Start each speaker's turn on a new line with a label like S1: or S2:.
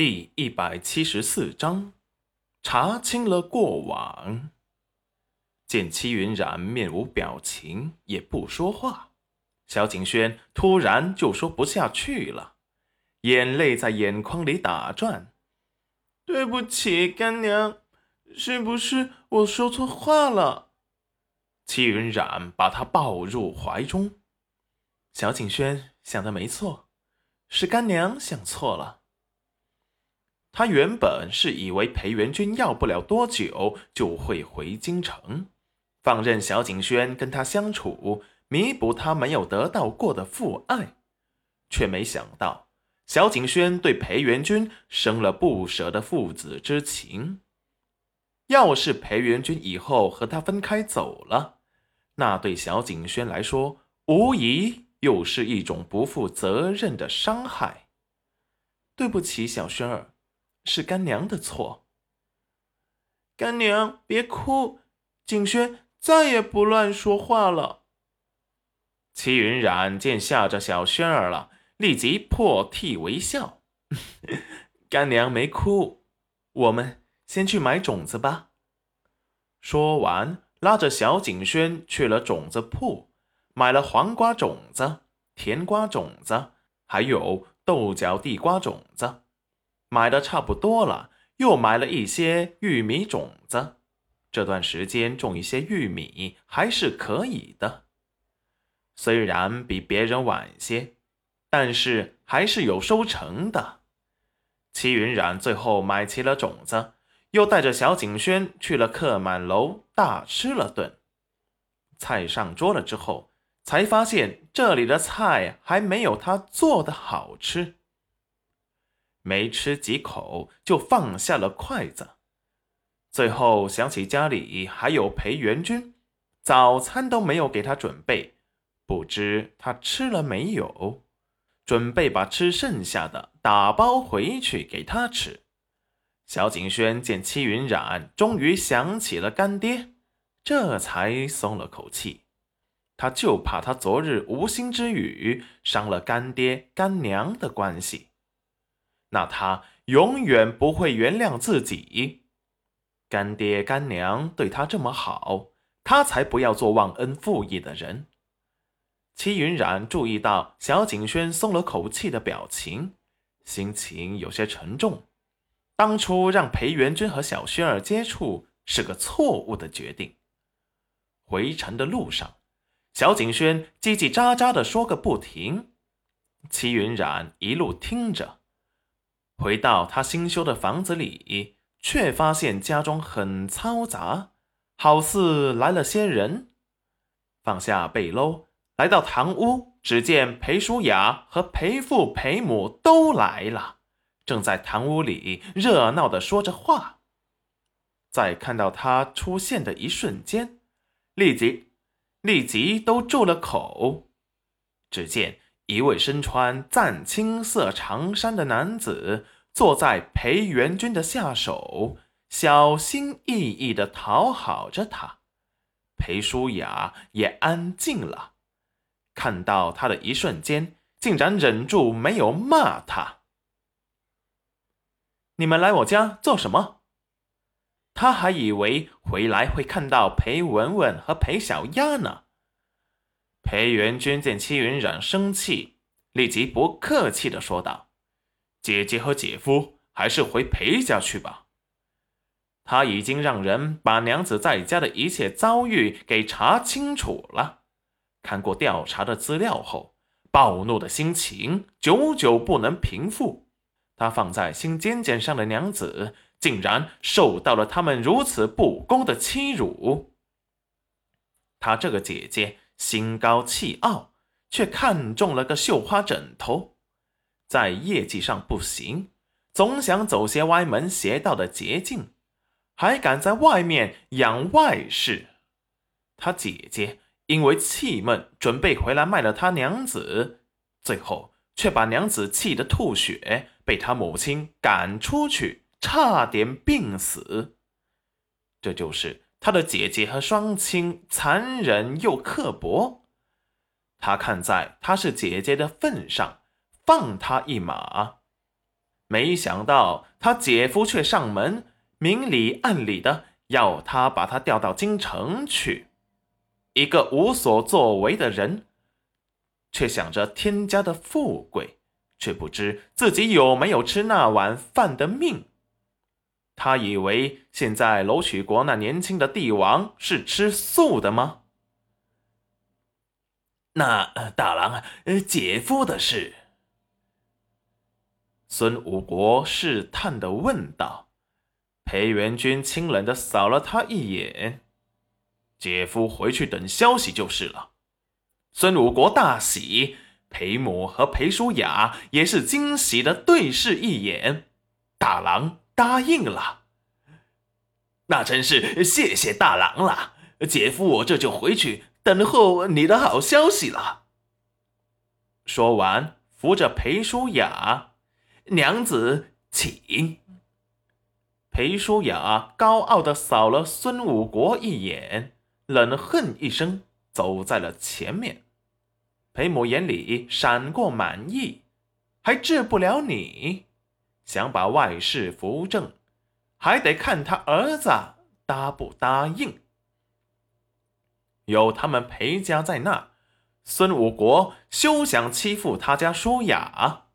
S1: 第一百七十四章，查清了过往。见戚云染面无表情，也不说话，萧景轩突然就说不下去了，眼泪在眼眶里打转。
S2: 对不起，干娘，是不是我说错话了？
S1: 戚云染把他抱入怀中。
S3: 萧景轩想的没错，是干娘想错了。
S1: 他原本是以为裴元君要不了多久就会回京城，放任小景轩跟他相处，弥补他没有得到过的父爱，却没想到小景轩对裴元君生了不舍的父子之情。要是裴元君以后和他分开走了，那对小景轩来说，无疑又是一种不负责任的伤害。
S3: 对不起，小轩儿。是干娘的错。
S2: 干娘别哭，景轩再也不乱说话了。
S1: 齐云染见吓着小轩儿了，立即破涕为笑。
S3: 干娘没哭，我们先去买种子吧。
S1: 说完，拉着小景轩去了种子铺，买了黄瓜种子、甜瓜种子，还有豆角地瓜种子。买的差不多了，又买了一些玉米种子。这段时间种一些玉米还是可以的，虽然比别人晚些，但是还是有收成的。齐云染最后买齐了种子，又带着小景轩去了客满楼，大吃了顿。菜上桌了之后，才发现这里的菜还没有他做的好吃。没吃几口就放下了筷子，最后想起家里还有裴元君，早餐都没有给他准备，不知他吃了没有，准备把吃剩下的打包回去给他吃。小景轩见戚云染终于想起了干爹，这才松了口气，他就怕他昨日无心之语伤了干爹干娘的关系。那他永远不会原谅自己。干爹干娘对他这么好，他才不要做忘恩负义的人。齐云染注意到小景轩松了口气的表情，心情有些沉重。当初让裴元君和小轩儿接触是个错误的决定。回城的路上，小景轩叽叽喳喳的说个不停，齐云染一路听着。回到他新修的房子里，却发现家中很嘈杂，好似来了些人。放下背篓，来到堂屋，只见裴淑雅和裴父、裴母都来了，正在堂屋里热闹的说着话。在看到他出现的一瞬间，立即立即都住了口。只见。一位身穿湛青色长衫的男子坐在裴元君的下手，小心翼翼地讨好着他。裴舒雅也安静了，看到他的一瞬间，竟然忍住没有骂他。你们来我家做什么？他还以为回来会看到裴文文和裴小丫呢。裴元君见戚云染生气，立即不客气的说道：“姐姐和姐夫还是回裴家去吧。他已经让人把娘子在家的一切遭遇给查清楚了。看过调查的资料后，暴怒的心情久久不能平复。他放在心尖尖上的娘子，竟然受到了他们如此不公的欺辱。他这个姐姐。”心高气傲，却看中了个绣花枕头，在业绩上不行，总想走些歪门邪道的捷径，还敢在外面养外室。他姐姐因为气闷，准备回来卖了他娘子，最后却把娘子气得吐血，被他母亲赶出去，差点病死。这就是。他的姐姐和双亲残忍又刻薄，他看在她是姐姐的份上，放他一马。没想到他姐夫却上门，明里暗里的要他把他调到京城去。一个无所作为的人，却想着天家的富贵，却不知自己有没有吃那碗饭的命。他以为现在楼曲国那年轻的帝王是吃素的吗？
S3: 那大郎，姐夫的事。
S1: 孙武国试探的问道。裴元君清冷的扫了他一眼：“姐夫回去等消息就是了。”孙武国大喜，裴母和裴淑雅也是惊喜的对视一眼。大郎。答应了，
S3: 那真是谢谢大郎了。姐夫，我这就回去等候你的好消息了。
S1: 说完，扶着裴淑雅，
S3: 娘子请。
S1: 裴淑雅高傲的扫了孙武国一眼，冷哼一声，走在了前面。裴母眼里闪过满意，还治不了你。想把外事扶正，还得看他儿子答不答应。有他们裴家在那，孙武国休想欺负他家舒雅。